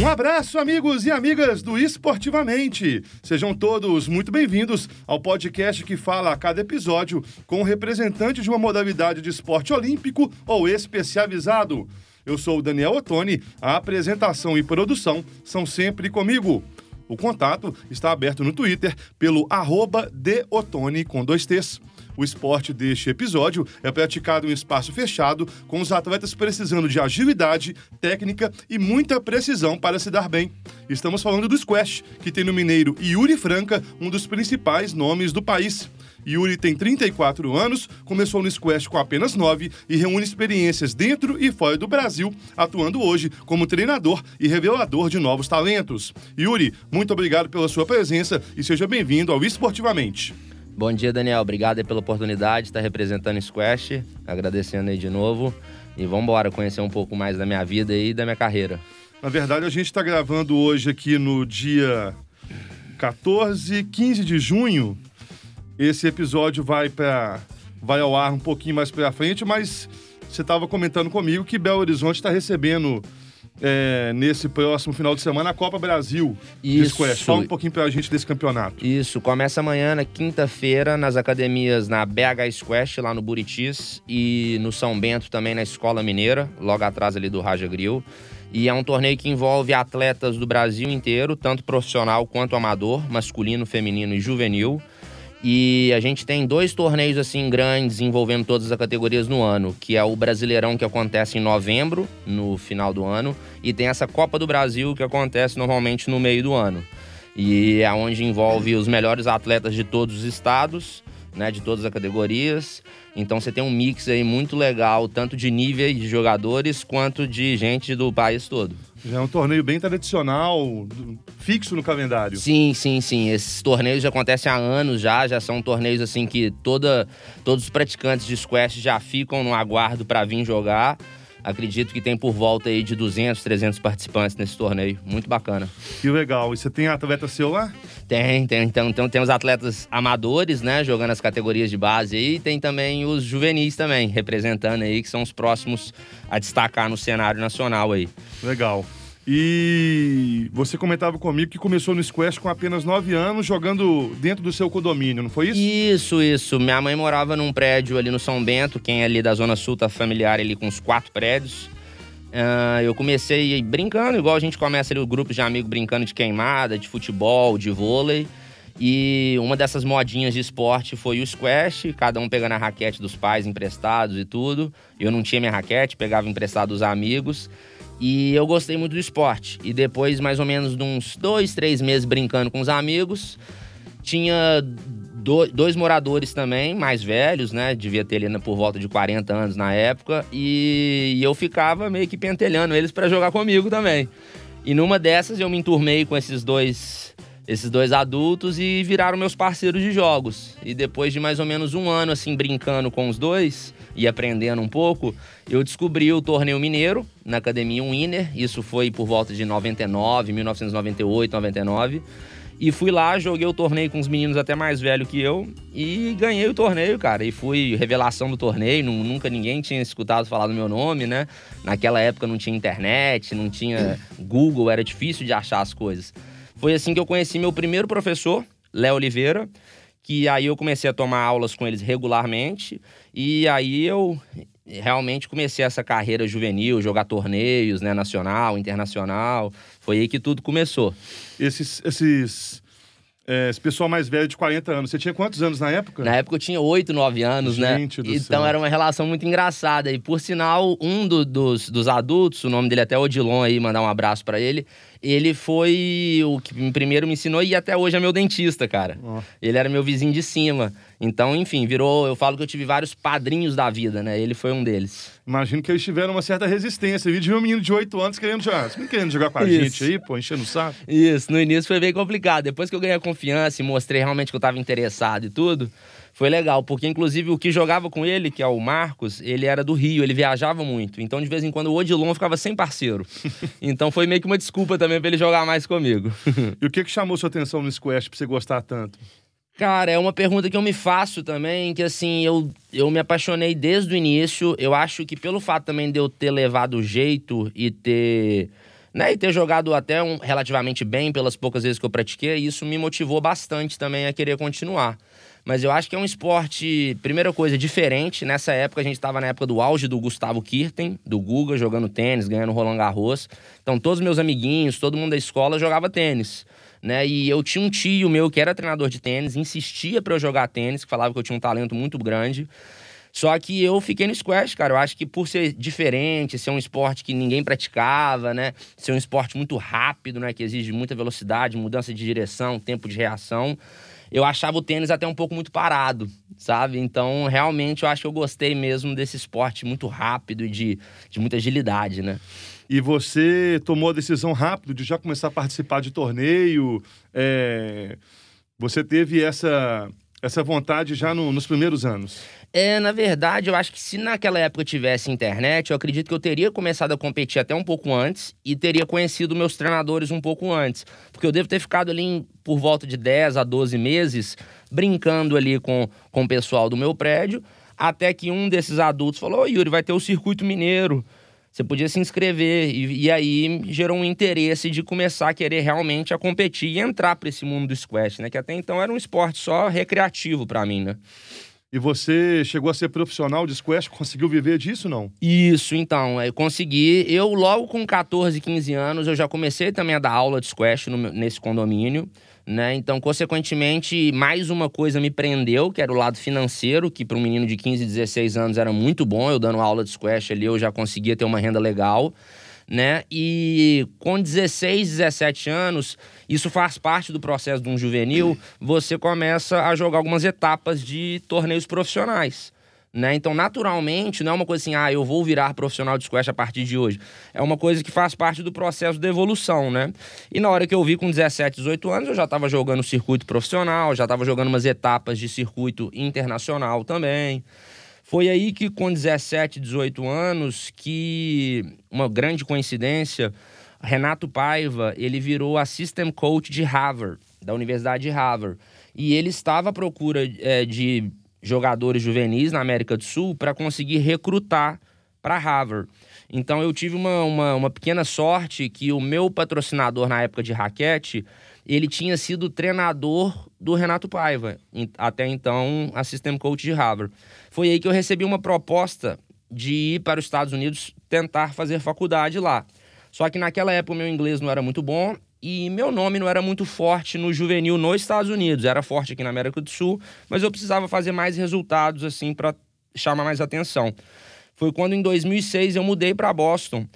Um abraço, amigos e amigas do Esportivamente. Sejam todos muito bem-vindos ao podcast que fala a cada episódio com um representante de uma modalidade de esporte olímpico ou especializado. Eu sou o Daniel Ottoni, a apresentação e produção são sempre comigo. O contato está aberto no Twitter pelo arroba com dois T's. O esporte deste episódio é praticado em espaço fechado, com os atletas precisando de agilidade, técnica e muita precisão para se dar bem. Estamos falando do squash, que tem no mineiro Yuri Franca, um dos principais nomes do país. Yuri tem 34 anos, começou no squash com apenas 9 e reúne experiências dentro e fora do Brasil, atuando hoje como treinador e revelador de novos talentos. Yuri, muito obrigado pela sua presença e seja bem-vindo ao Esportivamente. Bom dia, Daniel. Obrigado pela oportunidade de estar representando Squash. Agradecendo aí de novo. E vamos embora conhecer um pouco mais da minha vida e da minha carreira. Na verdade, a gente está gravando hoje aqui no dia 14, 15 de junho. Esse episódio vai para vai ao ar um pouquinho mais para frente, mas você estava comentando comigo que Belo Horizonte está recebendo é, nesse próximo final de semana a Copa Brasil Isso. de Squash. Fala um pouquinho pra gente desse campeonato. Isso, começa amanhã, na quinta-feira, nas academias na BH Squash, lá no Buritis, e no São Bento também na Escola Mineira, logo atrás ali do Raja Grill. E é um torneio que envolve atletas do Brasil inteiro, tanto profissional quanto amador, masculino, feminino e juvenil. E a gente tem dois torneios assim grandes envolvendo todas as categorias no ano, que é o Brasileirão que acontece em novembro, no final do ano, e tem essa Copa do Brasil que acontece normalmente no meio do ano. E é onde envolve os melhores atletas de todos os estados, né, de todas as categorias. Então você tem um mix aí muito legal, tanto de nível de jogadores quanto de gente do país todo. Já é um torneio bem tradicional, fixo no calendário. Sim, sim, sim. Esses torneios já acontecem há anos já, já são torneios assim que toda, todos os praticantes de squash já ficam no aguardo para vir jogar. Acredito que tem por volta aí de 200, 300 participantes nesse torneio. Muito bacana. Que legal. E você tem atleta seu lá? Tem, tem. Então, então tem os atletas amadores, né? Jogando as categorias de base aí. E tem também os juvenis também, representando aí, que são os próximos a destacar no cenário nacional aí. Legal. E você comentava comigo que começou no squash com apenas 9 anos, jogando dentro do seu condomínio, não foi isso? Isso, isso. Minha mãe morava num prédio ali no São Bento, quem é ali da Zona Sul tá familiar ali com uns quatro prédios. Uh, eu comecei brincando, igual a gente começa ali o grupo de amigos brincando de queimada, de futebol, de vôlei. E uma dessas modinhas de esporte foi o squash, cada um pegando a raquete dos pais emprestados e tudo. Eu não tinha minha raquete, pegava emprestado dos amigos. E eu gostei muito do esporte. E depois, mais ou menos, de uns dois, três meses brincando com os amigos, tinha dois moradores também, mais velhos, né? Devia ter ali por volta de 40 anos na época. E eu ficava meio que pentelhando eles para jogar comigo também. E numa dessas eu me enturmei com esses dois esses dois adultos e viraram meus parceiros de jogos. E depois de mais ou menos um ano assim brincando com os dois e aprendendo um pouco, eu descobri o torneio mineiro na Academia Winner. Isso foi por volta de 99, 1998, 99. E fui lá, joguei o torneio com os meninos até mais velho que eu e ganhei o torneio, cara. E fui revelação do torneio, nunca ninguém tinha escutado falar do meu nome, né? Naquela época não tinha internet, não tinha Google, era difícil de achar as coisas. Foi assim que eu conheci meu primeiro professor, Léo Oliveira, que aí eu comecei a tomar aulas com eles regularmente e aí eu realmente comecei essa carreira juvenil, jogar torneios, né, nacional, internacional. Foi aí que tudo começou. Esses, esses é, esse pessoal mais velho de 40 anos. Você tinha quantos anos na época? Na época eu tinha 8, 9 anos, Gente né? Do então céu. era uma relação muito engraçada. E por sinal, um do, dos, dos adultos, o nome dele é até Odilon aí, mandar um abraço para ele ele foi o que primeiro me ensinou e até hoje é meu dentista, cara. Oh. Ele era meu vizinho de cima. Então, enfim, virou. Eu falo que eu tive vários padrinhos da vida, né? Ele foi um deles. Imagino que eles tiveram uma certa resistência. Eu vi um menino de 8 anos querendo jogar. Você querendo jogar com a Isso. gente aí, pô, enchendo o saco? Isso, no início foi bem complicado. Depois que eu ganhei a confiança e mostrei realmente que eu tava interessado e tudo, foi legal, porque inclusive o que jogava com ele, que é o Marcos, ele era do Rio, ele viajava muito. Então, de vez em quando, o Odilon ficava sem parceiro. então foi meio que uma desculpa também pra ele jogar mais comigo. E o que que chamou sua atenção no squash pra você gostar tanto? Cara, é uma pergunta que eu me faço também, que assim, eu, eu me apaixonei desde o início. Eu acho que pelo fato também de eu ter levado jeito e ter né? E ter jogado até um, relativamente bem pelas poucas vezes que eu pratiquei, isso me motivou bastante também a querer continuar. Mas eu acho que é um esporte, primeira coisa, diferente. Nessa época, a gente estava na época do auge do Gustavo Kirten, do Guga, jogando tênis, ganhando Roland Garros. Então, todos meus amiguinhos, todo mundo da escola jogava tênis. Né? E eu tinha um tio meu que era treinador de tênis, insistia para eu jogar tênis, que falava que eu tinha um talento muito grande. Só que eu fiquei no squash, cara. Eu acho que por ser diferente, ser um esporte que ninguém praticava, né? Ser um esporte muito rápido, né? Que exige muita velocidade, mudança de direção, tempo de reação eu achava o tênis até um pouco muito parado, sabe? Então, realmente, eu acho que eu gostei mesmo desse esporte muito rápido e de, de muita agilidade, né? E você tomou a decisão rápido de já começar a participar de torneio. É... Você teve essa, essa vontade já no, nos primeiros anos? É, na verdade, eu acho que se naquela época tivesse internet, eu acredito que eu teria começado a competir até um pouco antes e teria conhecido meus treinadores um pouco antes. Porque eu devo ter ficado ali em, por volta de 10 a 12 meses brincando ali com, com o pessoal do meu prédio, até que um desses adultos falou: Ô Yuri, vai ter o circuito mineiro. Você podia se inscrever. E, e aí gerou um interesse de começar a querer realmente a competir e entrar para esse mundo do squash, né? Que até então era um esporte só recreativo para mim, né? E você chegou a ser profissional de squash? Conseguiu viver disso, não? Isso, então. Eu consegui. Eu, logo com 14, 15 anos, eu já comecei também a dar aula de squash no, nesse condomínio. Né? Então, consequentemente, mais uma coisa me prendeu, que era o lado financeiro, que para um menino de 15, 16 anos era muito bom. Eu dando aula de squash ali, eu já conseguia ter uma renda legal né? E com 16, 17 anos, isso faz parte do processo de um juvenil, você começa a jogar algumas etapas de torneios profissionais. Né? Então, naturalmente, não é uma coisa assim, ah, eu vou virar profissional de squash a partir de hoje. É uma coisa que faz parte do processo de evolução, né? E na hora que eu vi com 17, 18 anos, eu já estava jogando circuito profissional, já estava jogando umas etapas de circuito internacional também. Foi aí que, com 17, 18 anos, que uma grande coincidência, Renato Paiva, ele virou assistant coach de Harvard, da Universidade de Harvard. E ele estava à procura é, de jogadores juvenis na América do Sul para conseguir recrutar para Harvard. Então eu tive uma, uma, uma, pequena sorte que o meu patrocinador na época de raquete, ele tinha sido treinador do Renato Paiva, até então assistant coach de Harvard. Foi aí que eu recebi uma proposta de ir para os Estados Unidos tentar fazer faculdade lá. Só que naquela época o meu inglês não era muito bom e meu nome não era muito forte no juvenil nos Estados Unidos, era forte aqui na América do Sul, mas eu precisava fazer mais resultados assim para chamar mais atenção. Foi quando em 2006 eu mudei para Boston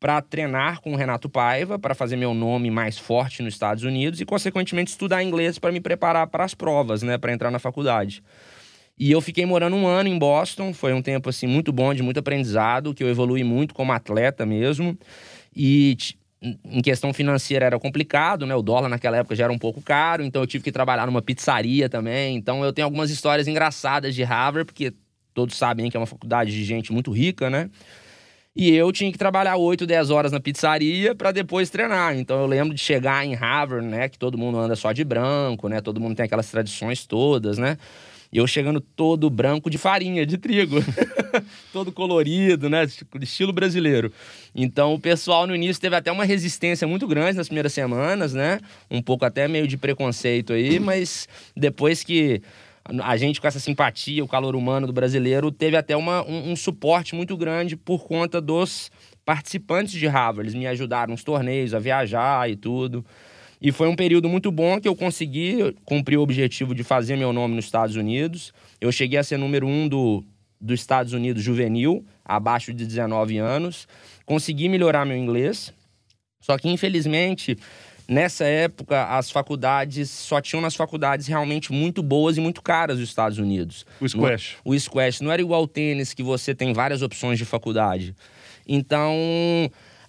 para treinar com o Renato Paiva, para fazer meu nome mais forte nos Estados Unidos e, consequentemente, estudar inglês para me preparar para as provas, né, para entrar na faculdade. E eu fiquei morando um ano em Boston, foi um tempo assim muito bom, de muito aprendizado, que eu evolui muito como atleta mesmo. E em questão financeira era complicado, né? O dólar naquela época já era um pouco caro, então eu tive que trabalhar numa pizzaria também. Então eu tenho algumas histórias engraçadas de Harvard, porque todos sabem que é uma faculdade de gente muito rica, né? E eu tinha que trabalhar 8, 10 horas na pizzaria para depois treinar. Então eu lembro de chegar em Harvard, né? Que todo mundo anda só de branco, né? Todo mundo tem aquelas tradições todas, né? E eu chegando todo branco de farinha, de trigo. todo colorido, né? Estilo brasileiro. Então o pessoal no início teve até uma resistência muito grande nas primeiras semanas, né? Um pouco até meio de preconceito aí, mas depois que a gente com essa simpatia, o calor humano do brasileiro, teve até uma, um, um, suporte muito grande por conta dos participantes de Harvard. Eles me ajudaram nos torneios, a viajar e tudo. E foi um período muito bom que eu consegui cumprir o objetivo de fazer meu nome nos Estados Unidos. Eu cheguei a ser número um do, dos Estados Unidos juvenil, abaixo de 19 anos. Consegui melhorar meu inglês. Só que, infelizmente, Nessa época, as faculdades só tinham nas faculdades realmente muito boas e muito caras dos Estados Unidos. O squash. o squash. Não era igual o tênis, que você tem várias opções de faculdade. Então,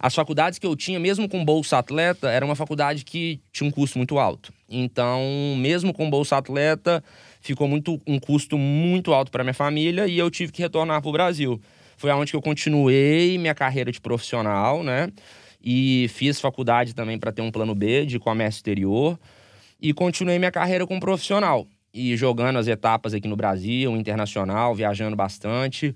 as faculdades que eu tinha, mesmo com bolsa atleta, era uma faculdade que tinha um custo muito alto. Então, mesmo com bolsa atleta, ficou muito, um custo muito alto para minha família e eu tive que retornar para o Brasil. Foi aonde que eu continuei minha carreira de profissional, né? E fiz faculdade também para ter um plano B de comércio exterior. E continuei minha carreira como profissional. E jogando as etapas aqui no Brasil, internacional, viajando bastante.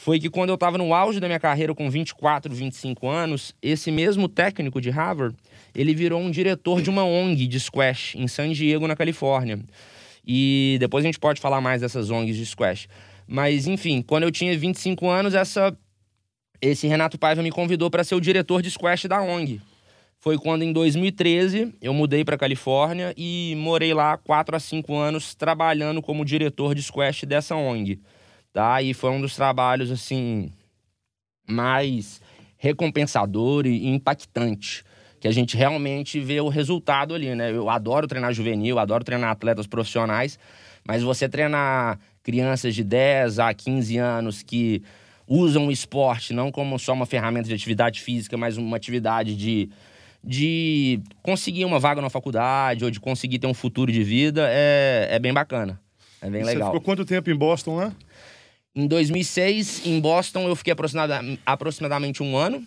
Foi que quando eu estava no auge da minha carreira, com 24, 25 anos, esse mesmo técnico de Harvard, ele virou um diretor de uma ONG de squash em San Diego, na Califórnia. E depois a gente pode falar mais dessas ONGs de squash. Mas, enfim, quando eu tinha 25 anos, essa, esse Renato Paiva me convidou para ser o diretor de squash da ONG. Foi quando, em 2013, eu mudei para Califórnia e morei lá 4 a 5 anos trabalhando como diretor de squash dessa ONG tá? E foi um dos trabalhos, assim, mais recompensador e impactante. Que a gente realmente vê o resultado ali, né? Eu adoro treinar juvenil, adoro treinar atletas profissionais, mas você treinar crianças de 10 a 15 anos que usam o esporte não como só uma ferramenta de atividade física, mas uma atividade de, de conseguir uma vaga na faculdade ou de conseguir ter um futuro de vida, é, é bem bacana. É bem legal. Você ficou quanto tempo em Boston lá? Em 2006, em Boston, eu fiquei aproximadamente um ano.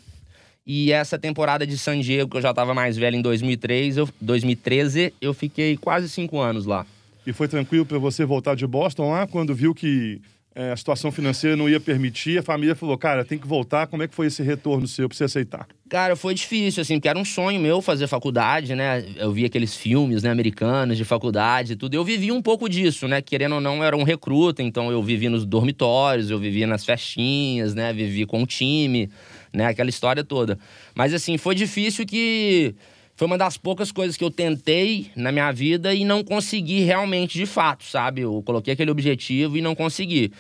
E essa temporada de San Diego, que eu já estava mais velho em 2003, eu, 2013, eu fiquei quase cinco anos lá. E foi tranquilo para você voltar de Boston lá, quando viu que é, a situação financeira não ia permitir, a família falou, cara, tem que voltar. Como é que foi esse retorno seu para você aceitar? Cara, foi difícil, assim, porque era um sonho meu fazer faculdade, né? Eu via aqueles filmes, né, americanos de faculdade e tudo. Eu vivi um pouco disso, né? Querendo ou não, eu era um recruta, então eu vivi nos dormitórios, eu vivia nas festinhas, né? Vivi com o time, né? Aquela história toda. Mas, assim, foi difícil que foi uma das poucas coisas que eu tentei na minha vida e não consegui realmente de fato, sabe? Eu coloquei aquele objetivo e não consegui.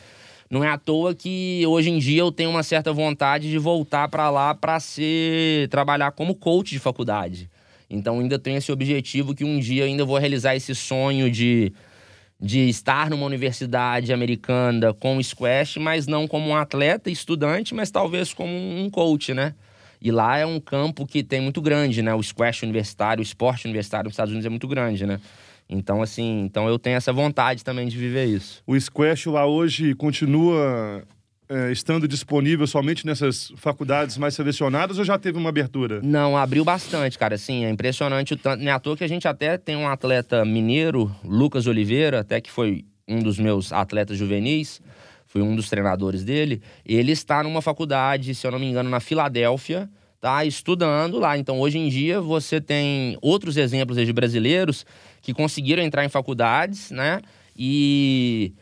Não é à toa que hoje em dia eu tenho uma certa vontade de voltar para lá para ser trabalhar como coach de faculdade. Então ainda tenho esse objetivo que um dia ainda vou realizar esse sonho de de estar numa universidade americana com squash, mas não como um atleta, estudante, mas talvez como um coach, né? E lá é um campo que tem muito grande, né? O squash universitário, o esporte universitário nos Estados Unidos é muito grande, né? Então, assim, então eu tenho essa vontade também de viver isso. O squash lá hoje continua é, estando disponível somente nessas faculdades mais selecionadas ou já teve uma abertura? Não, abriu bastante, cara. Assim, é impressionante o tanto. Nem é à toa que a gente até tem um atleta mineiro, Lucas Oliveira, até que foi um dos meus atletas juvenis fui um dos treinadores dele. Ele está numa faculdade, se eu não me engano, na Filadélfia, tá estudando lá. Então, hoje em dia, você tem outros exemplos de brasileiros que conseguiram entrar em faculdades, né? E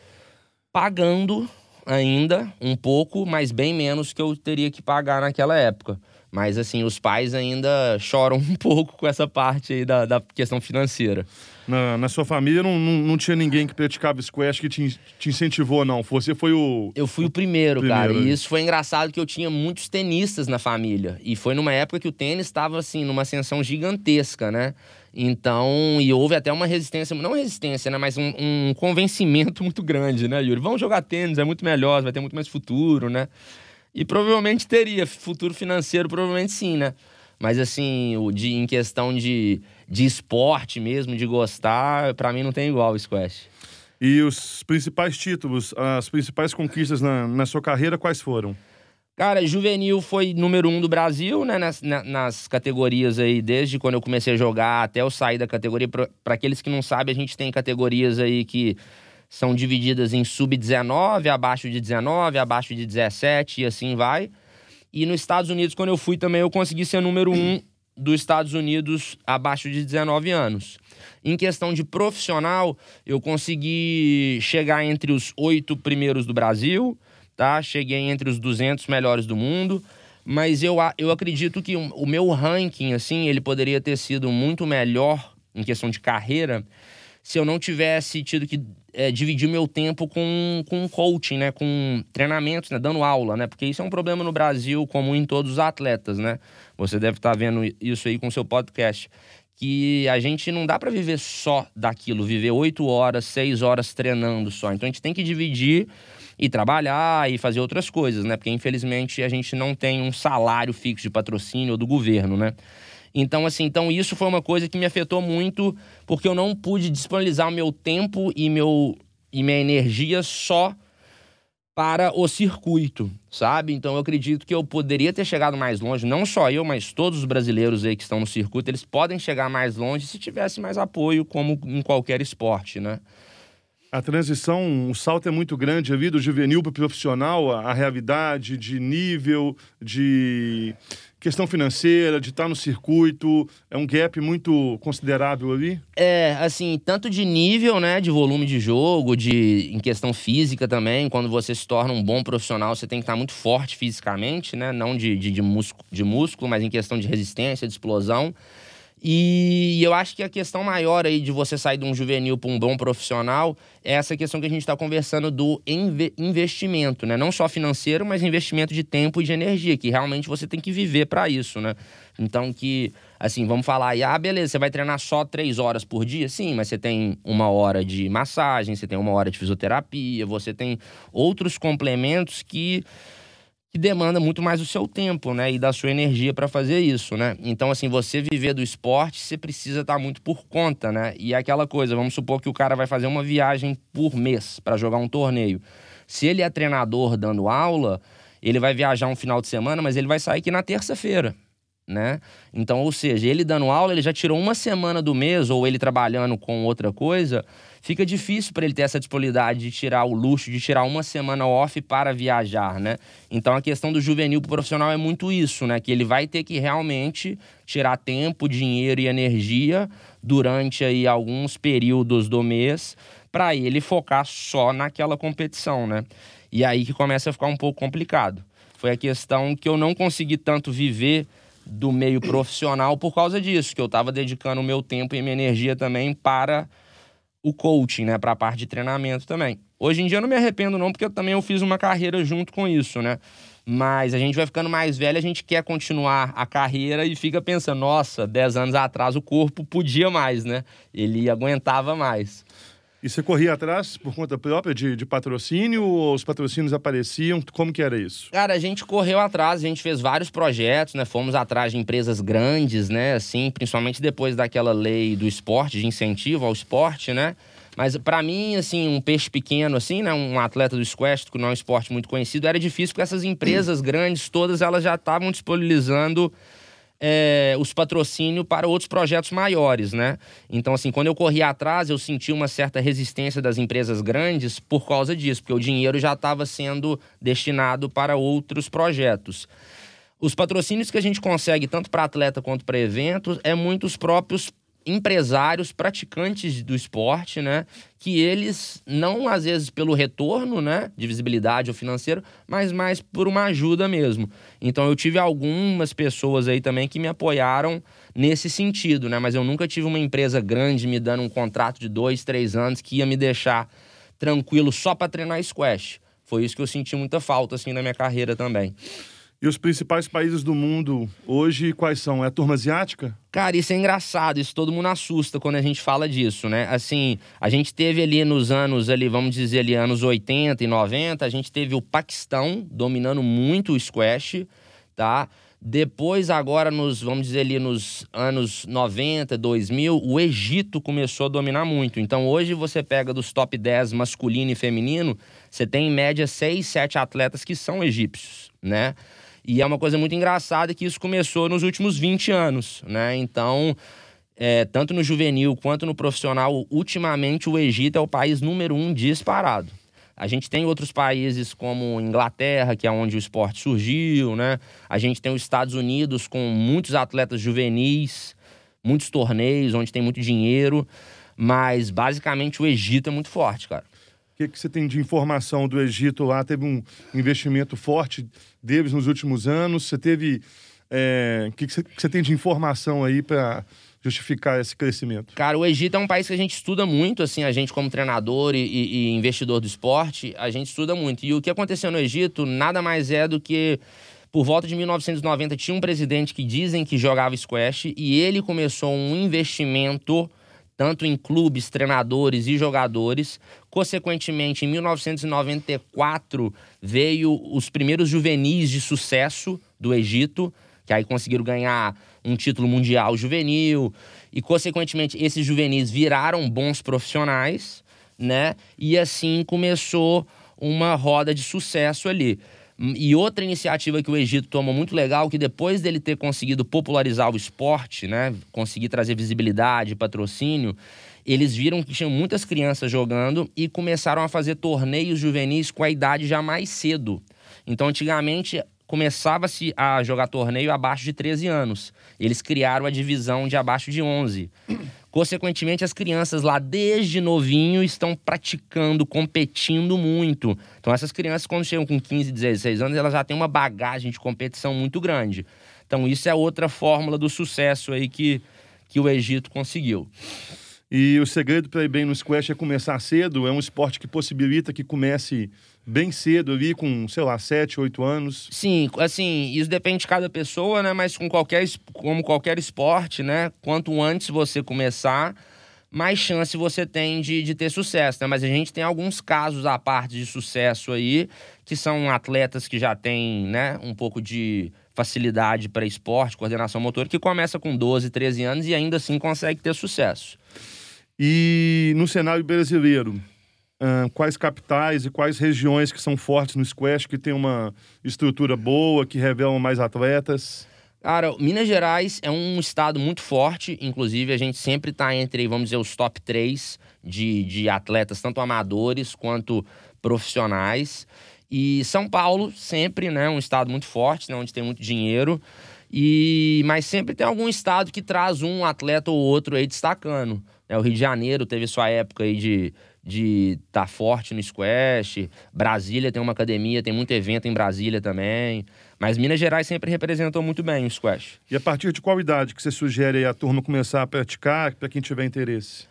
pagando ainda um pouco, mas bem menos que eu teria que pagar naquela época. Mas, assim, os pais ainda choram um pouco com essa parte aí da, da questão financeira. Na, na sua família não, não, não, tinha ninguém que praticava squash que te, te incentivou, não? Você foi o. Eu fui o primeiro, primeiro cara. E isso foi engraçado que eu tinha muitos tenistas na família. E foi numa época que o tênis estava, assim, numa ascensão gigantesca, né? Então, e houve até uma resistência, não resistência, né? Mas um, um convencimento muito grande, né, Yuri? Vamos jogar tênis, é muito melhor, vai ter muito mais futuro, né? E provavelmente teria futuro financeiro, provavelmente sim, né? Mas assim, o de, em questão de, de esporte mesmo, de gostar, para mim não tem igual o squash. E os principais títulos, as principais conquistas na, na sua carreira, quais foram? Cara, juvenil foi número um do Brasil, né? Nas, nas, categorias aí, desde quando eu comecei a jogar até eu sair da categoria. Para aqueles que não sabem, a gente tem categorias aí que são divididas em sub-19, abaixo de 19, abaixo de 17 e assim vai. E nos Estados Unidos, quando eu fui também, eu consegui ser número um dos Estados Unidos abaixo de 19 anos. Em questão de profissional, eu consegui chegar entre os oito primeiros do Brasil, tá? Cheguei entre os 200 melhores do mundo, mas eu, eu acredito que o meu ranking, assim, ele poderia ter sido muito melhor em questão de carreira se eu não tivesse tido que é, dividir meu tempo com, com coaching, né? Com treinamentos, né? Dando aula, né? Porque isso é um problema no Brasil, como em todos os atletas, né? Você deve estar vendo isso aí com o seu podcast. Que a gente não dá para viver só daquilo, viver oito horas, seis horas treinando só. Então a gente tem que dividir e trabalhar e fazer outras coisas, né? Porque infelizmente a gente não tem um salário fixo de patrocínio ou do governo, né? Então, assim, então isso foi uma coisa que me afetou muito, porque eu não pude disponibilizar o meu tempo e, meu, e minha energia só para o circuito, sabe? Então eu acredito que eu poderia ter chegado mais longe, não só eu, mas todos os brasileiros aí que estão no circuito, eles podem chegar mais longe se tivesse mais apoio, como em qualquer esporte, né? A transição, o salto é muito grande ali do juvenil para o profissional, a, a realidade de nível, de questão financeira, de estar no circuito, é um gap muito considerável ali? É, assim, tanto de nível, né, de volume de jogo, de em questão física também, quando você se torna um bom profissional, você tem que estar muito forte fisicamente, né, não de, de, de, músculo, de músculo, mas em questão de resistência, de explosão. E eu acho que a questão maior aí de você sair de um juvenil para um bom profissional é essa questão que a gente está conversando do investimento, né? Não só financeiro, mas investimento de tempo e de energia, que realmente você tem que viver para isso, né? Então que, assim, vamos falar aí, ah, beleza, você vai treinar só três horas por dia? Sim, mas você tem uma hora de massagem, você tem uma hora de fisioterapia, você tem outros complementos que que demanda muito mais o seu tempo, né, e da sua energia para fazer isso, né? Então, assim, você viver do esporte, você precisa estar tá muito por conta, né? E é aquela coisa, vamos supor que o cara vai fazer uma viagem por mês para jogar um torneio. Se ele é treinador dando aula, ele vai viajar um final de semana, mas ele vai sair aqui na terça-feira, né? Então, ou seja, ele dando aula, ele já tirou uma semana do mês, ou ele trabalhando com outra coisa, fica difícil para ele ter essa disponibilidade de tirar o luxo, de tirar uma semana off para viajar, né? Então a questão do juvenil pro profissional é muito isso, né? Que ele vai ter que realmente tirar tempo, dinheiro e energia durante aí alguns períodos do mês para ele focar só naquela competição, né? E aí que começa a ficar um pouco complicado. Foi a questão que eu não consegui tanto viver do meio profissional por causa disso, que eu estava dedicando o meu tempo e minha energia também para o coaching, né, para a parte de treinamento também. Hoje em dia eu não me arrependo não, porque eu também eu fiz uma carreira junto com isso, né? Mas a gente vai ficando mais velho, a gente quer continuar a carreira e fica pensando, nossa, 10 anos atrás o corpo podia mais, né? Ele aguentava mais. E você corria atrás por conta própria de, de, patrocínio ou os patrocínios apareciam? Como que era isso? Cara, a gente correu atrás, a gente fez vários projetos, né? Fomos atrás de empresas grandes, né? Assim, principalmente depois daquela lei do esporte, de incentivo ao esporte, né? Mas para mim, assim, um peixe pequeno, assim, né? Um atleta do squash, que não é um esporte muito conhecido, era difícil porque essas empresas grandes todas, elas já estavam disponibilizando é, os patrocínios para outros projetos maiores, né? Então, assim, quando eu corri atrás, eu senti uma certa resistência das empresas grandes por causa disso, porque o dinheiro já estava sendo destinado para outros projetos. Os patrocínios que a gente consegue, tanto para atleta quanto para eventos, é muito os próprios empresários, praticantes do esporte, né? Que eles, não às vezes pelo retorno, né? De visibilidade ou financeiro, mas mais por uma ajuda mesmo. Então eu tive algumas pessoas aí também que me apoiaram nesse sentido, né? Mas eu nunca tive uma empresa grande me dando um contrato de dois, três anos que ia me deixar tranquilo só para treinar squash. Foi isso que eu senti muita falta, assim, na minha carreira também. E os principais países do mundo hoje, quais são? É a turma asiática? Cara, isso é engraçado, isso todo mundo assusta quando a gente fala disso, né? Assim, a gente teve ali nos anos, ali, vamos dizer ali, anos 80 e 90, a gente teve o Paquistão dominando muito o squash, tá? Depois, agora, nos, vamos dizer ali, nos anos 90, 2000, o Egito começou a dominar muito. Então, hoje você pega dos top 10 masculino e feminino, você tem em média 6, 7 atletas que são egípcios, né? E é uma coisa muito engraçada que isso começou nos últimos 20 anos, né? Então, é, tanto no juvenil quanto no profissional, ultimamente o Egito é o país número um disparado. A gente tem outros países como Inglaterra, que é onde o esporte surgiu, né? A gente tem os Estados Unidos com muitos atletas juvenis, muitos torneios, onde tem muito dinheiro. Mas basicamente o Egito é muito forte, cara que, que você tem de informação do Egito lá? Teve um investimento forte deles nos últimos anos? Você teve. É, que, que, você, que você tem de informação aí para justificar esse crescimento? Cara, o Egito é um país que a gente estuda muito, assim, a gente como treinador e, e, investidor do esporte, a gente estuda muito. E o que aconteceu no Egito nada mais é do que por volta de 1990 tinha um presidente que dizem que jogava squash e ele começou um investimento tanto em clubes, treinadores e jogadores. Consequentemente, em 1994 veio os primeiros juvenis de sucesso do Egito, que aí conseguiram ganhar um título mundial juvenil e consequentemente esses juvenis viraram bons profissionais, né? E assim começou uma roda de sucesso ali. E outra iniciativa que o Egito tomou muito legal, que depois dele ter conseguido popularizar o esporte, né, conseguir trazer visibilidade, patrocínio, eles viram que tinham muitas crianças jogando e começaram a fazer torneios juvenis com a idade já mais cedo. Então, antigamente, começava-se a jogar torneio abaixo de 13 anos. Eles criaram a divisão de abaixo de 11. Consequentemente, as crianças lá desde novinho estão praticando, competindo muito. Então, essas crianças, quando chegam com 15, 16 anos, elas já têm uma bagagem de competição muito grande. Então, isso é outra fórmula do sucesso aí que, que o Egito conseguiu. E o segredo para ir bem no squash é começar cedo. É um esporte que possibilita que comece bem cedo ali, com, sei lá, 7, 8 anos. Sim, assim, isso depende de cada pessoa, né? Mas com qualquer, como qualquer esporte, né? Quanto antes você começar, mais chance você tem de, de ter sucesso, né? Mas a gente tem alguns casos à parte de sucesso aí, que são atletas que já têm, né, um pouco de facilidade para esporte, coordenação motor, que começa com 12, 13 anos e ainda assim consegue ter sucesso. E no cenário brasileiro, quais capitais e quais regiões que são fortes no squash, que tem uma estrutura boa, que revelam mais atletas? Cara, Minas Gerais é um estado muito forte, inclusive a gente sempre está entre, vamos dizer, os top 3 de, de atletas, tanto amadores quanto profissionais. E São Paulo, sempre, né, um estado muito forte, né, onde tem muito dinheiro. E mas sempre tem algum estado que traz um atleta ou outro aí destacando. Né? O Rio de Janeiro teve sua época aí de de estar tá forte no squash. Brasília tem uma academia, tem muito evento em Brasília também. Mas Minas Gerais sempre representou muito bem o squash. E a partir de qual idade que você sugere a turma começar a praticar, para quem tiver interesse?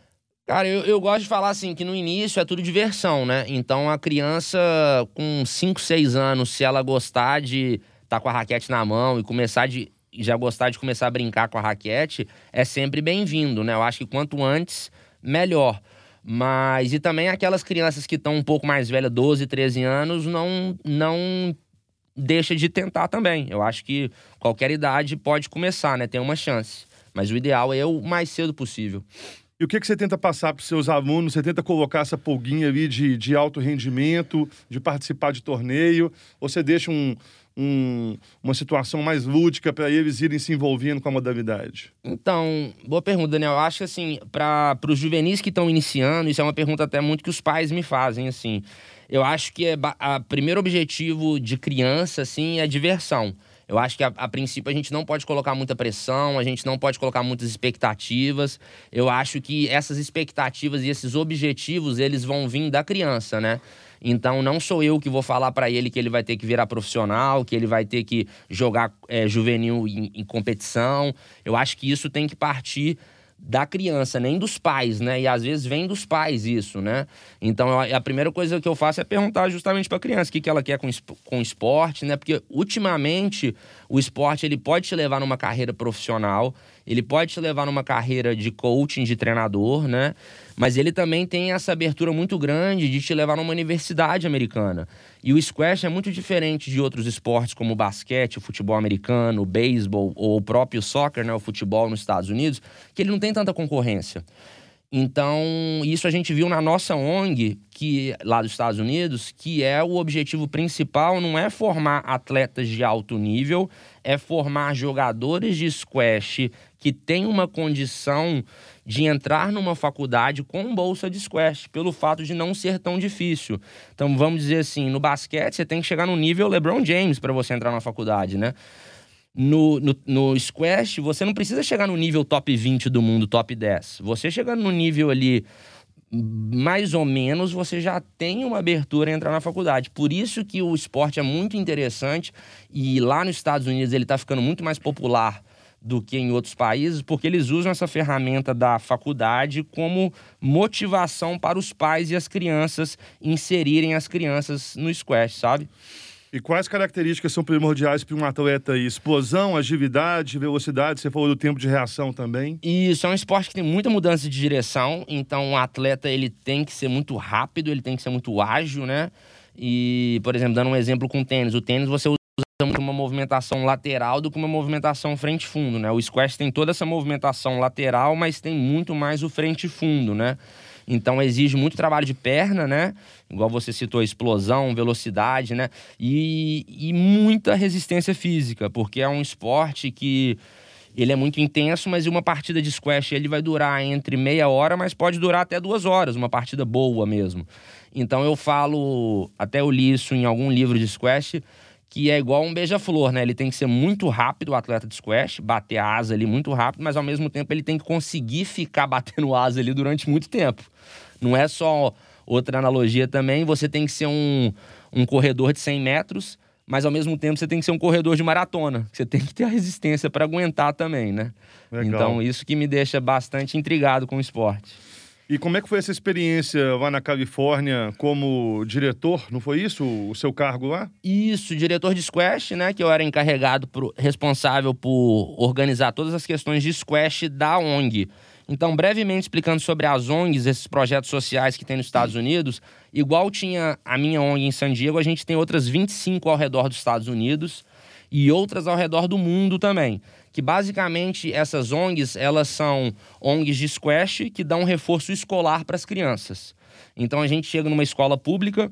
Cara, eu, eu gosto de falar assim, que no início é tudo diversão, né? Então a criança com 5, 6 anos, se ela gostar de estar tá com a raquete na mão e começar de já gostar de começar a brincar com a raquete, é sempre bem-vindo, né? Eu acho que quanto antes, melhor. Mas, e também aquelas crianças que estão um pouco mais velhas, 12, 13 anos, não, não deixa de tentar também. Eu acho que qualquer idade pode começar, né? Tem uma chance. Mas o ideal é o mais cedo possível. E o que, que você tenta passar para os seus alunos? Você tenta colocar essa polguinha ali de, de alto rendimento, de participar de torneio? Ou você deixa um, um, uma situação mais lúdica para eles irem se envolvendo com a modalidade? Então, boa pergunta, Daniel. Eu acho que, assim, para os juvenis que estão iniciando, isso é uma pergunta até muito que os pais me fazem, assim. Eu acho que é o primeiro objetivo de criança, assim, é diversão. Eu acho que a, a, princípio a gente não pode colocar muita pressão, a gente não pode colocar muitas expectativas. Eu acho que essas expectativas e esses objetivos, eles vão vir da criança, né? Então não sou eu que vou falar para ele que ele vai ter que virar profissional, que ele vai ter que jogar é, juvenil em, em competição. Eu acho que isso tem que partir da criança, nem dos pais, né? E às vezes vem dos pais isso, né? Então a primeira coisa que eu faço é perguntar justamente para a criança o que, que ela quer com, com esporte, né? Porque ultimamente o esporte ele pode te levar numa carreira profissional, ele pode te levar numa carreira de coaching, de treinador, né? Mas ele também tem essa abertura muito grande de te levar numa universidade americana. E o squash é muito diferente de outros esportes como o basquete, o futebol americano, o beisebol ou o próprio soccer, né, o futebol nos Estados Unidos, que ele não tem tanta concorrência. Então, isso a gente viu na nossa ONG, que lá dos Estados Unidos, que é o objetivo principal, não é formar atletas de alto nível, é formar jogadores de squash que têm uma condição de entrar numa faculdade com bolsa de squash, pelo fato de não ser tão difícil. Então, vamos dizer assim, no basquete você tem que chegar no nível LeBron James para você entrar na faculdade, né? No, no, no, squash, você não precisa chegar no nível top 20 do mundo, top 10. Você chegando no nível ali mais ou menos, você já tem uma abertura a entrar na faculdade. Por isso que o esporte é muito interessante e lá nos Estados Unidos ele está ficando muito mais popular do que em outros países, porque eles usam essa ferramenta da faculdade como motivação para os pais e as crianças inserirem as crianças no squash, sabe? E quais características são primordiais para um atleta aí? Explosão, agilidade, velocidade? Você falou do tempo de reação também. Isso, é um esporte que tem muita mudança de direção. Então, o atleta ele tem que ser muito rápido, ele tem que ser muito ágil, né? E, por exemplo, dando um exemplo com o tênis. O tênis você usa muito uma movimentação lateral do que uma movimentação frente-fundo, né? O squash tem toda essa movimentação lateral, mas tem muito mais o frente-fundo, né? Então exige muito trabalho de perna, né? Igual você citou, explosão, velocidade, né? E, e muita resistência física, porque é um esporte que ele é muito intenso, mas uma partida de squash ele vai durar entre meia hora, mas pode durar até duas horas, uma partida boa mesmo. Então eu falo, até eu li isso em algum livro de squash, que é igual um beija-flor, né? Ele tem que ser muito rápido, o atleta de squash, bater a asa ali muito rápido, mas ao mesmo tempo ele tem que conseguir ficar batendo asa ali durante muito tempo. Não é só outra analogia também, você tem que ser um, um corredor de 100 metros, mas ao mesmo tempo você tem que ser um corredor de maratona. Você tem que ter a resistência para aguentar também, né? Legal. Então, isso que me deixa bastante intrigado com o esporte. E como é que foi essa experiência lá na Califórnia como diretor? Não foi isso o seu cargo lá? Isso, diretor de squash, né? Que eu era encarregado, por, responsável por organizar todas as questões de squash da ONG. Então, brevemente explicando sobre as ONGs, esses projetos sociais que tem nos Estados Unidos, igual tinha a minha ONG em San Diego, a gente tem outras 25 ao redor dos Estados Unidos e outras ao redor do mundo também que basicamente essas ONGs, elas são ONGs de squash que dão reforço escolar para as crianças. Então a gente chega numa escola pública,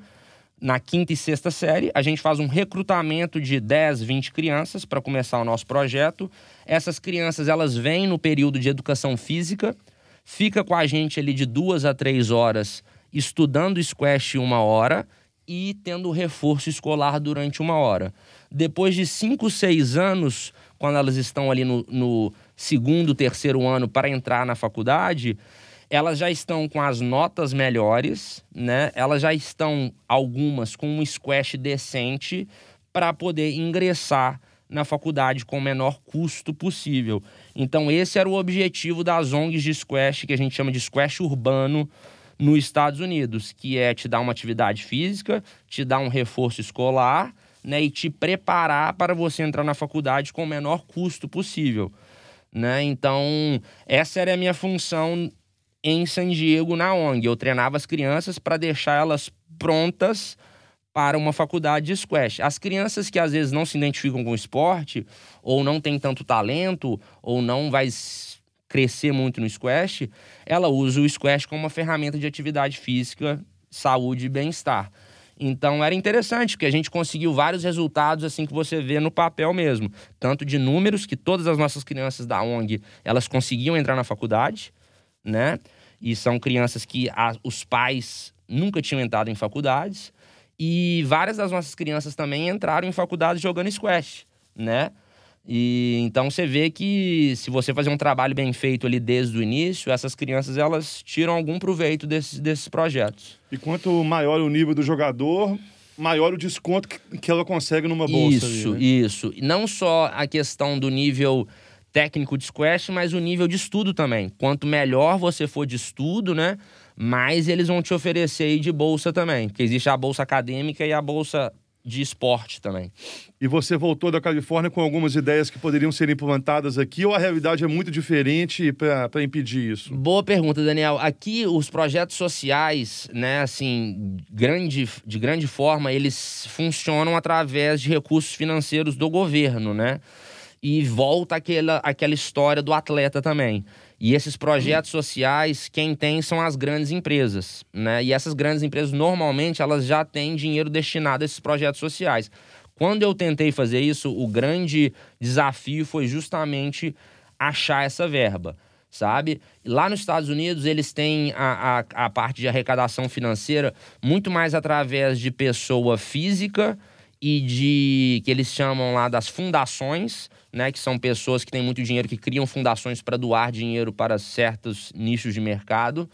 na quinta e sexta série, a gente faz um recrutamento de 10, 20 crianças para começar o nosso projeto. Essas crianças, elas vêm no período de educação física, fica com a gente ali de duas a três horas estudando squash uma hora e tendo reforço escolar durante uma hora. Depois de cinco, seis anos, quando elas estão ali no, no segundo, terceiro ano para entrar na faculdade, elas já estão com as notas melhores, né? Elas já estão, algumas, com um squash decente para poder ingressar na faculdade com o menor custo possível. Então, esse era o objetivo das ONGs de squash, que a gente chama de squash urbano nos Estados Unidos, que é te dar uma atividade física, te dar um reforço escolar né, e te preparar para você entrar na faculdade com o menor custo possível. Né? Então, essa era a minha função em San Diego, na ONG. Eu treinava as crianças para deixar elas prontas para uma faculdade de squash. As crianças que às vezes não se identificam com o esporte, ou não têm tanto talento, ou não vai crescer muito no squash, ela usa o squash como uma ferramenta de atividade física, saúde e bem-estar. Então era interessante, porque a gente conseguiu vários resultados assim que você vê no papel mesmo. Tanto de números, que todas as nossas crianças da ONG, elas conseguiam entrar na faculdade, né? E são crianças que a, os pais nunca tinham entrado em faculdades. E várias das nossas crianças também entraram em faculdades jogando squash, né? E então você vê que se você fazer um trabalho bem feito ali desde o início, essas crianças elas tiram algum proveito desses, desses projetos. E quanto maior o nível do jogador, maior o desconto que ela consegue numa bolsa. Isso, ali, né? isso. E não só a questão do nível técnico de squash, mas o nível de estudo também. Quanto melhor você for de estudo, né, mais eles vão te oferecer aí de bolsa também. Porque existe a bolsa acadêmica e a bolsa de esporte também. E você voltou da Califórnia com algumas ideias que poderiam ser implantadas aqui ou a realidade é muito diferente para impedir isso? Boa pergunta, Daniel. Aqui os projetos sociais, né, assim, grande, de grande forma, eles funcionam através de recursos financeiros do governo, né? E volta aquela, aquela história do atleta também. E esses projetos sociais, quem tem são as grandes empresas, né? E essas grandes empresas, normalmente, elas já têm dinheiro destinado a esses projetos sociais. Quando eu tentei fazer isso, o grande desafio foi justamente achar essa verba, sabe? Lá nos Estados Unidos, eles têm a, a, a parte de arrecadação financeira muito mais através de pessoa física e de que eles chamam lá das fundações, né, que são pessoas que têm muito dinheiro que criam fundações para doar dinheiro para certos nichos de mercado.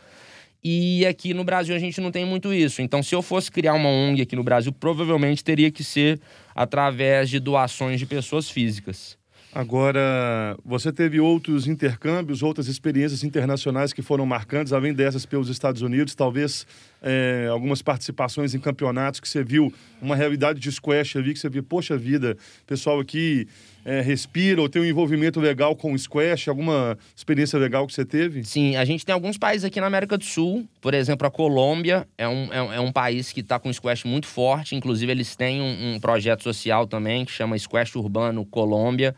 E aqui no Brasil a gente não tem muito isso. Então, se eu fosse criar uma ONG aqui no Brasil, provavelmente teria que ser através de doações de pessoas físicas. Agora, você teve outros intercâmbios, outras experiências internacionais que foram marcantes, além dessas pelos Estados Unidos, talvez é, algumas participações em campeonatos que você viu uma realidade de squash ali, que você viu, poxa vida, pessoal aqui é, respira ou tem um envolvimento legal com o squash? Alguma experiência legal que você teve? Sim, a gente tem alguns países aqui na América do Sul, por exemplo, a Colômbia é um, é, é um país que está com squash muito forte, inclusive eles têm um, um, projeto social também que chama Squash Urbano Colômbia.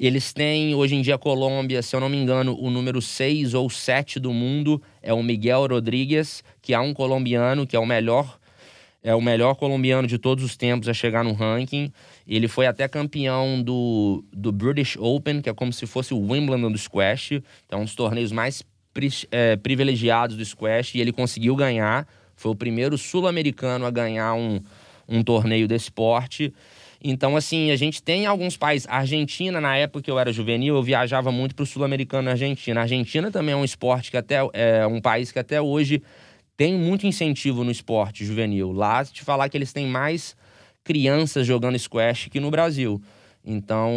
Eles têm, hoje em dia, a Colômbia, se eu não me engano, o número 6 ou 7 do mundo é o Miguel Rodrigues, que é um colombiano, que é o melhor é o melhor colombiano de todos os tempos a chegar no ranking. Ele foi até campeão do, do British Open, que é como se fosse o Wimbledon do squash. Então, é um dos torneios mais pri, é, privilegiados do squash. E ele conseguiu ganhar. Foi o primeiro sul-americano a ganhar um, um torneio desse porte. Então, assim, a gente tem alguns países. Argentina, na época que eu era juvenil, eu viajava muito para o sul-americano na Argentina. A Argentina também é um esporte que até é um país que até hoje tem muito incentivo no esporte juvenil. Lá, te falar que eles têm mais crianças jogando squash que no Brasil. Então,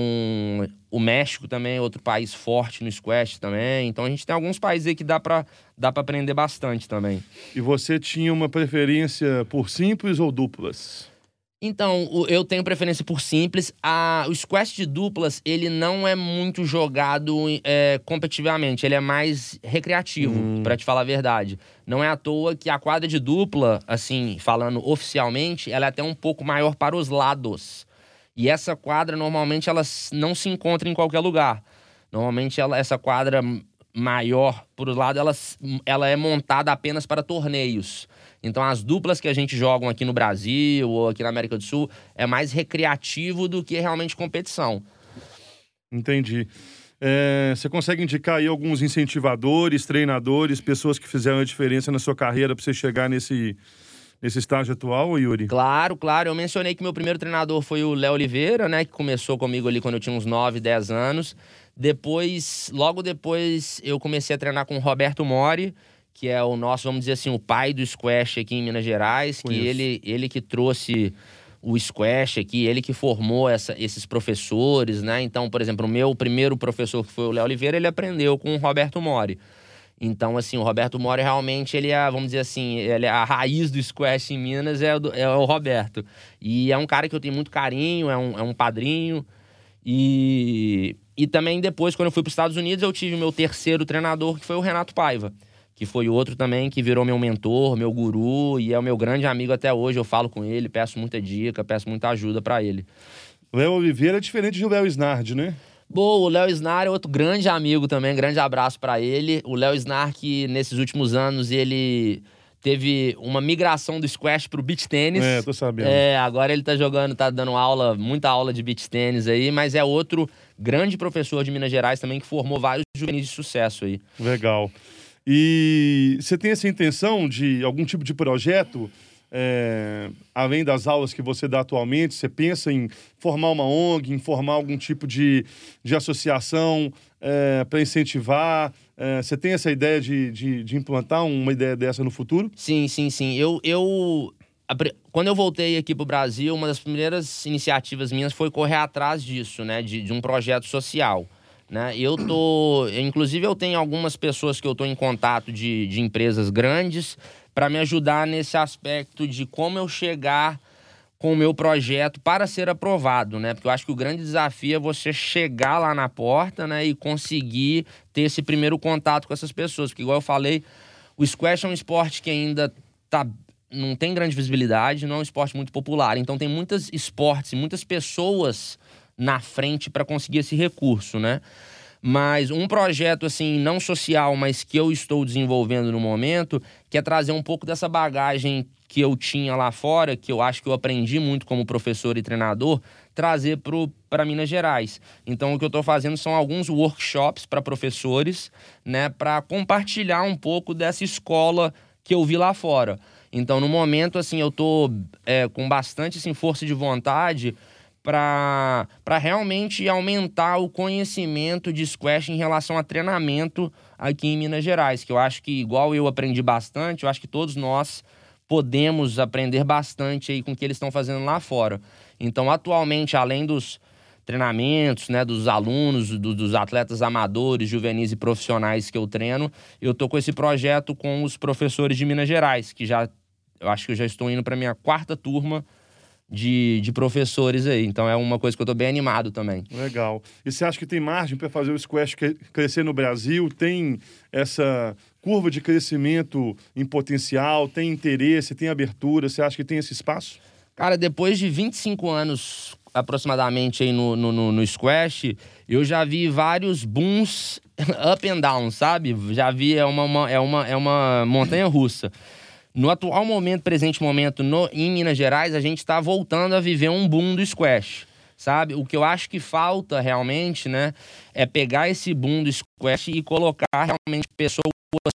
o México também é outro país forte no squash também. Então, a gente tem alguns países aí que dá para dá pra aprender bastante também. E você tinha uma preferência por simples ou duplas? Então, eu tenho preferência por simples. A, o squash de duplas, ele não é muito jogado é, competitivamente. Ele é mais recreativo, hum. para te falar a verdade. Não é à toa que a quadra de dupla, assim, falando oficialmente, ela é até um pouco maior para os lados. E essa quadra, normalmente, ela não se encontra em qualquer lugar. Normalmente, ela, essa quadra maior por lado, ela, ela é montada apenas para torneios. Então, as duplas que a gente joga aqui no Brasil ou aqui na América do Sul é mais recreativo do que realmente competição. Entendi. É, você consegue indicar aí alguns incentivadores, treinadores, pessoas que fizeram a diferença na sua carreira para você chegar nesse, nesse estágio atual, Yuri? Claro, claro. Eu mencionei que meu primeiro treinador foi o Léo Oliveira, né? Que começou comigo ali quando eu tinha uns 9, 10 anos. Depois, logo depois, eu comecei a treinar com o Roberto Mori que é o nosso, vamos dizer assim, o pai do squash aqui em Minas Gerais, que ele, ele que trouxe o squash aqui, ele que formou essa, esses professores, né? Então, por exemplo, o meu primeiro professor, que foi o Léo Oliveira, ele aprendeu com o Roberto Mori. Então, assim, o Roberto Mori realmente, ele é, vamos dizer assim, ele é a raiz do squash em Minas é o, é o Roberto. E é um cara que eu tenho muito carinho, é um, é um padrinho. E, e também depois, quando eu fui para os Estados Unidos, eu tive o meu terceiro treinador, que foi o Renato Paiva que foi outro também que virou meu mentor, meu guru e é o meu grande amigo até hoje. Eu falo com ele, peço muita dica, peço muita ajuda para ele. Léo Oliveira é diferente do Léo Snard, né? Bom, o Léo Snar é outro grande amigo também, grande abraço para ele. O Léo Snar que nesses últimos anos ele teve uma migração do squash pro beach tênis. É, tô sabendo. É, agora ele tá jogando, tá dando aula, muita aula de beach tênis aí, mas é outro grande professor de Minas Gerais também que formou vários juvenis de sucesso aí. Legal. E você tem essa intenção de algum tipo de projeto, é, além das aulas que você dá atualmente? Você pensa em formar uma ONG, em formar algum tipo de, de associação é, para incentivar? É, você tem essa ideia de, de, de, implantar uma ideia dessa no futuro? Sim, sim, sim. Eu, eu quando eu voltei aqui para o Brasil, uma das primeiras iniciativas minhas foi correr atrás disso, né? De, de um projeto social. Né? Eu tô. Inclusive, eu tenho algumas pessoas que eu estou em contato de, de empresas grandes para me ajudar nesse aspecto de como eu chegar com o meu projeto para ser aprovado, né? Porque eu acho que o grande desafio é você chegar lá na porta, né, e conseguir ter esse primeiro contato com essas pessoas, porque igual eu falei, o squash é um esporte que ainda tá não tem grande visibilidade, não é um esporte muito popular. Então tem muitos esportes, muitas pessoas na frente para conseguir esse recurso, né? Mas um projeto assim não social, mas que eu estou desenvolvendo no momento, que é trazer um pouco dessa bagagem que eu tinha lá fora, que eu acho que eu aprendi muito como professor e treinador, trazer para Minas Gerais. Então o que eu estou fazendo são alguns workshops para professores, né, para compartilhar um pouco dessa escola que eu vi lá fora. Então no momento assim eu estou é, com bastante assim, força de vontade para realmente aumentar o conhecimento de squash em relação a treinamento aqui em Minas Gerais, que eu acho que, igual eu aprendi bastante, eu acho que todos nós podemos aprender bastante aí com o que eles estão fazendo lá fora. Então, atualmente, além dos treinamentos, né, dos alunos, do, dos atletas amadores, juvenis e profissionais que eu treino, eu tô com esse projeto com os professores de Minas Gerais, que já eu acho que eu já estou indo para minha quarta turma de, de professores aí. Então é uma coisa que eu estou bem animado também. Legal. E você acha que tem margem para fazer o squash crescer no Brasil? Tem essa curva de crescimento em potencial? Tem interesse? Tem abertura? Você acha que tem esse espaço? Cara, depois de 25 anos aproximadamente aí no, no, no, squash, eu já vi vários booms up and down, sabe? Já vi, é uma, uma é uma, é uma montanha russa. No atual momento, presente momento, no, em Minas Gerais, a gente está voltando a viver um boom do squash, sabe? O que eu acho que falta realmente, né, é pegar esse boom do squash e colocar realmente pessoas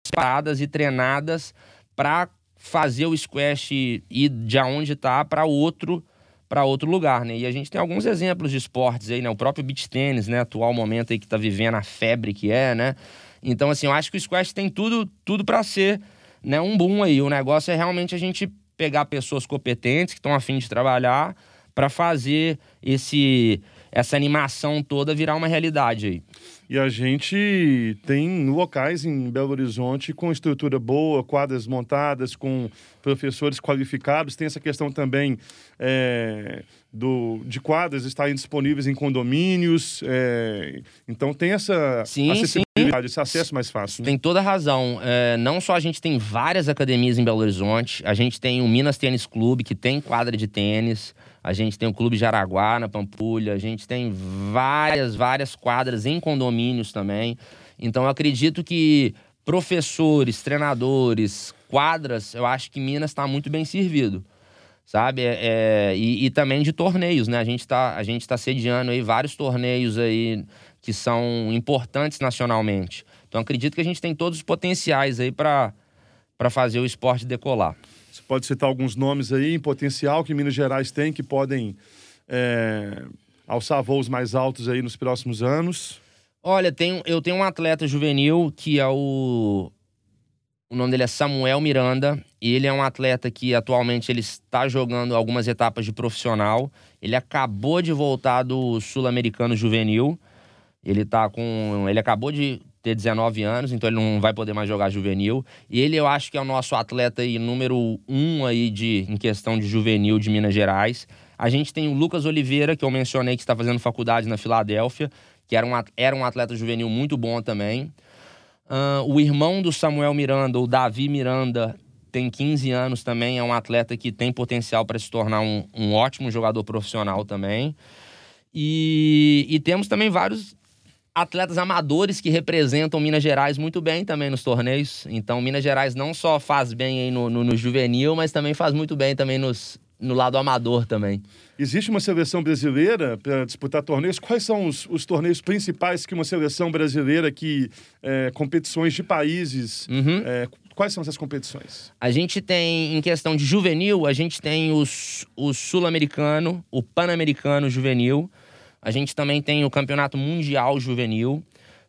preparadas e treinadas para fazer o squash ir de onde está para outro para outro lugar, né? E a gente tem alguns exemplos de esportes aí, né? O próprio beach tênis, né? Atual momento aí que está vivendo a febre que é, né? Então, assim, eu acho que o squash tem tudo, tudo para ser né, um boom aí. O negócio é realmente a gente pegar pessoas competentes que estão afim de trabalhar para fazer esse essa animação toda virar uma realidade aí. E a gente tem locais em Belo Horizonte com estrutura boa, quadras montadas, com professores qualificados. Tem essa questão também é, do, de quadras estarem disponíveis em condomínios. É, então tem essa sim, acessibilidade, sim. esse acesso mais fácil. Né? Tem toda a razão. É, não só a gente tem várias academias em Belo Horizonte, a gente tem o Minas Tênis Clube, que tem quadra de tênis. A gente tem o Clube Jaraguá na Pampulha, a gente tem várias, várias quadras em condomínios também. Então eu acredito que professores, treinadores, quadras, eu acho que Minas está muito bem servido. Sabe? É, é, e, e, também de torneios, né? A gente está tá sediando aí vários torneios aí que são importantes nacionalmente. Então acredito que a gente tem todos os potenciais aí para fazer o esporte decolar. Você pode citar alguns nomes aí em potencial que Minas Gerais tem que podem é, alçar voos mais altos aí nos próximos anos? Olha, tem, eu tenho um atleta juvenil que é o. O nome dele é Samuel Miranda. Ele é um atleta que atualmente ele está jogando algumas etapas de profissional. Ele acabou de voltar do Sul-Americano Juvenil. Ele tá com. Ele acabou de ter 19 anos, então ele não vai poder mais jogar juvenil. E ele, eu acho que é o nosso atleta aí, número um aí de, em questão de juvenil de Minas Gerais. A gente tem o Lucas Oliveira, que eu mencionei que está fazendo faculdade na Filadélfia, que era um, era um atleta juvenil muito bom também. Uh, o irmão do Samuel Miranda, o Davi Miranda, tem 15 anos também, é um atleta que tem potencial para se tornar um, um ótimo jogador profissional também. E, e temos também vários atletas amadores que representam Minas Gerais muito bem também nos torneios. Então, Minas Gerais não só faz bem no, no, no juvenil, mas também faz muito bem também nos, no lado amador também. Existe uma seleção brasileira para disputar torneios? Quais são os, os, torneios principais que uma seleção brasileira que é, competições de países? Uhum. É, quais são essas competições? A gente tem, em questão de juvenil, a gente tem os, o sul-americano, o pan-americano juvenil. A gente também tem o Campeonato Mundial Juvenil,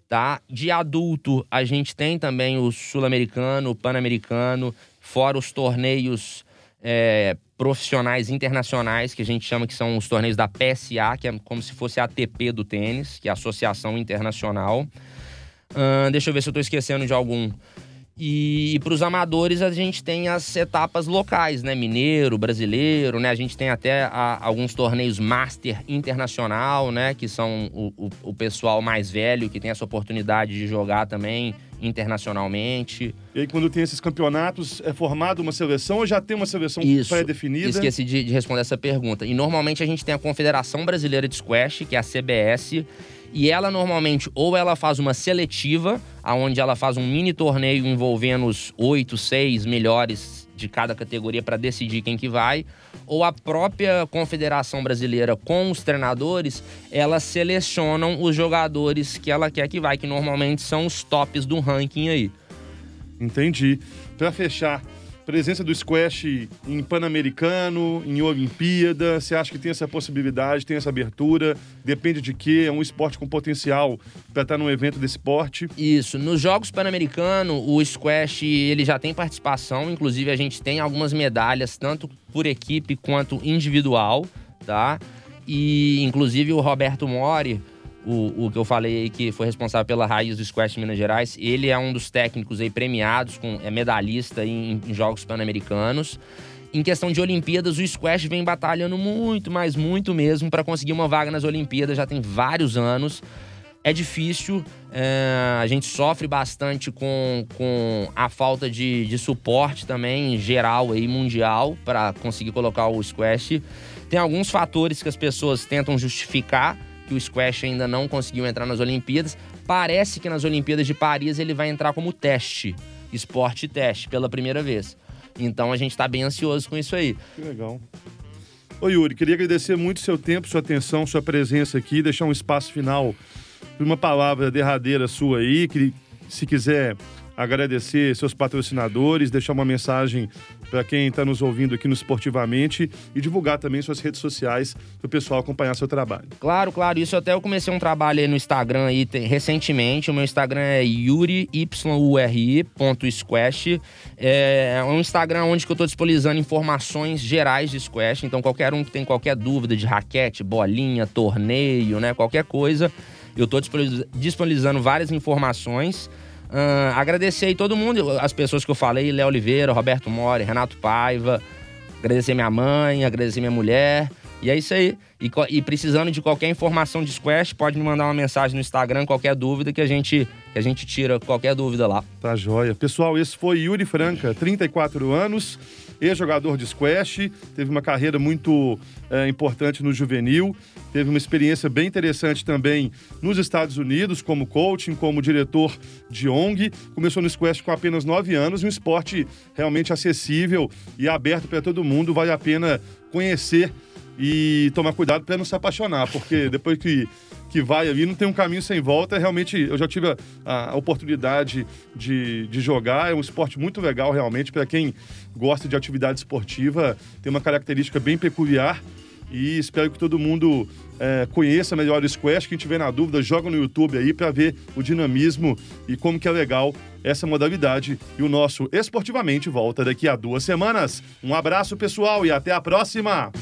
tá? De adulto, a gente tem também o Sul-Americano, o Pan-Americano, fora os torneios é, profissionais internacionais, que a gente chama que são os torneios da PSA, que é como se fosse a ATP do tênis, que é a Associação Internacional. Uh, deixa eu ver se eu estou esquecendo de algum. E, para os amadores a gente tem as etapas locais, né? Mineiro, brasileiro, né? A gente tem até a, alguns torneios Master Internacional, né? Que são o, o, o, pessoal mais velho que tem essa oportunidade de jogar também internacionalmente. E aí, quando tem esses campeonatos, é formada uma seleção ou já tem uma seleção pré-definida? Esqueci de, de responder essa pergunta. E normalmente a gente tem a Confederação Brasileira de Squash, que é a CBS e ela normalmente ou ela faz uma seletiva, aonde ela faz um mini torneio envolvendo os oito, seis melhores de cada categoria para decidir quem que vai, ou a própria Confederação Brasileira com os treinadores, elas selecionam os jogadores que ela quer que vai, que normalmente são os tops do ranking aí. Entendi. Para fechar, Presença do squash em Pan-Americano, em Olimpíada, você acha que tem essa possibilidade, tem essa abertura? Depende de quê? É um esporte com potencial para estar num evento desse porte? Isso. Nos Jogos Pan-Americanos, o squash ele já tem participação, inclusive a gente tem algumas medalhas, tanto por equipe quanto individual, tá? E inclusive o Roberto Mori, o, o que eu falei aí, que foi responsável pela raiz do Squash de Minas Gerais, ele é um dos técnicos aí premiados, com, é medalhista em, em Jogos Pan-Americanos. Em questão de Olimpíadas, o Squash vem batalhando muito, mas muito mesmo, para conseguir uma vaga nas Olimpíadas, já tem vários anos. É difícil, é, a gente sofre bastante com, com a falta de, de suporte também, geral aí, mundial, para conseguir colocar o squash. Tem alguns fatores que as pessoas tentam justificar que o squash ainda não conseguiu entrar nas Olimpíadas. Parece que nas Olimpíadas de Paris ele vai entrar como teste, esporte teste, pela primeira vez. Então a gente está bem ansioso com isso aí. Que legal. Ô Yuri, queria agradecer muito seu tempo, sua atenção, sua presença aqui, deixar um espaço final uma palavra derradeira sua aí, que se quiser agradecer seus patrocinadores, deixar uma mensagem para quem está nos ouvindo aqui no Esportivamente e divulgar também suas redes sociais para o pessoal acompanhar seu trabalho. Claro, claro. Isso até eu comecei um trabalho aí no Instagram aí recentemente. O meu Instagram é yuri.squash. É, é um Instagram onde eu estou disponibilizando informações gerais de squash. Então qualquer um que tem qualquer dúvida de raquete, bolinha, torneio, né, qualquer coisa eu estou disponibilizando várias informações. Uh, agradecer aí todo mundo, as pessoas que eu falei, Léo Oliveira, Roberto Mori, Renato Paiva. Agradecer minha mãe, agradecer minha mulher. E é isso aí. E, e, precisando de qualquer informação de Squash, pode me mandar uma mensagem no Instagram, qualquer dúvida que a gente, que a gente tira qualquer dúvida lá. Tá joia. Pessoal, esse foi Yuri Franca, 34 anos ex-jogador de squash, teve uma carreira muito é, importante no juvenil, teve uma experiência bem interessante também nos Estados Unidos, como coaching, como diretor de ONG. Começou no squash com apenas 9 anos, um esporte realmente acessível e aberto para todo mundo, vale a pena conhecer e tomar cuidado para não se apaixonar, porque depois que que vai ali, não tem um caminho sem volta. Realmente, eu já tive a, a oportunidade de, de jogar. É um esporte muito legal, realmente, para quem gosta de atividade esportiva. Tem uma característica bem peculiar. E espero que todo mundo é, conheça melhor o squash. Quem tiver na dúvida, joga no YouTube aí para ver o dinamismo e como que é legal essa modalidade. E o nosso Esportivamente volta daqui a duas semanas. Um abraço, pessoal, e até a próxima!